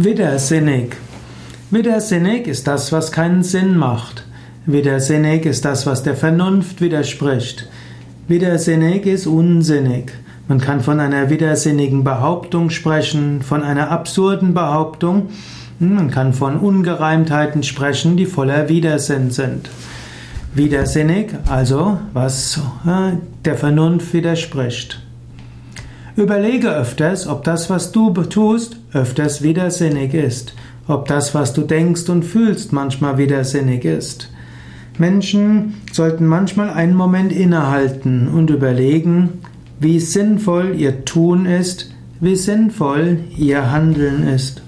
Widersinnig. Widersinnig ist das, was keinen Sinn macht. Widersinnig ist das, was der Vernunft widerspricht. Widersinnig ist unsinnig. Man kann von einer widersinnigen Behauptung sprechen, von einer absurden Behauptung. Man kann von Ungereimtheiten sprechen, die voller Widersinn sind. Widersinnig, also was äh, der Vernunft widerspricht. Überlege öfters, ob das, was du tust, öfters widersinnig ist, ob das, was du denkst und fühlst, manchmal widersinnig ist. Menschen sollten manchmal einen Moment innehalten und überlegen, wie sinnvoll ihr Tun ist, wie sinnvoll ihr Handeln ist.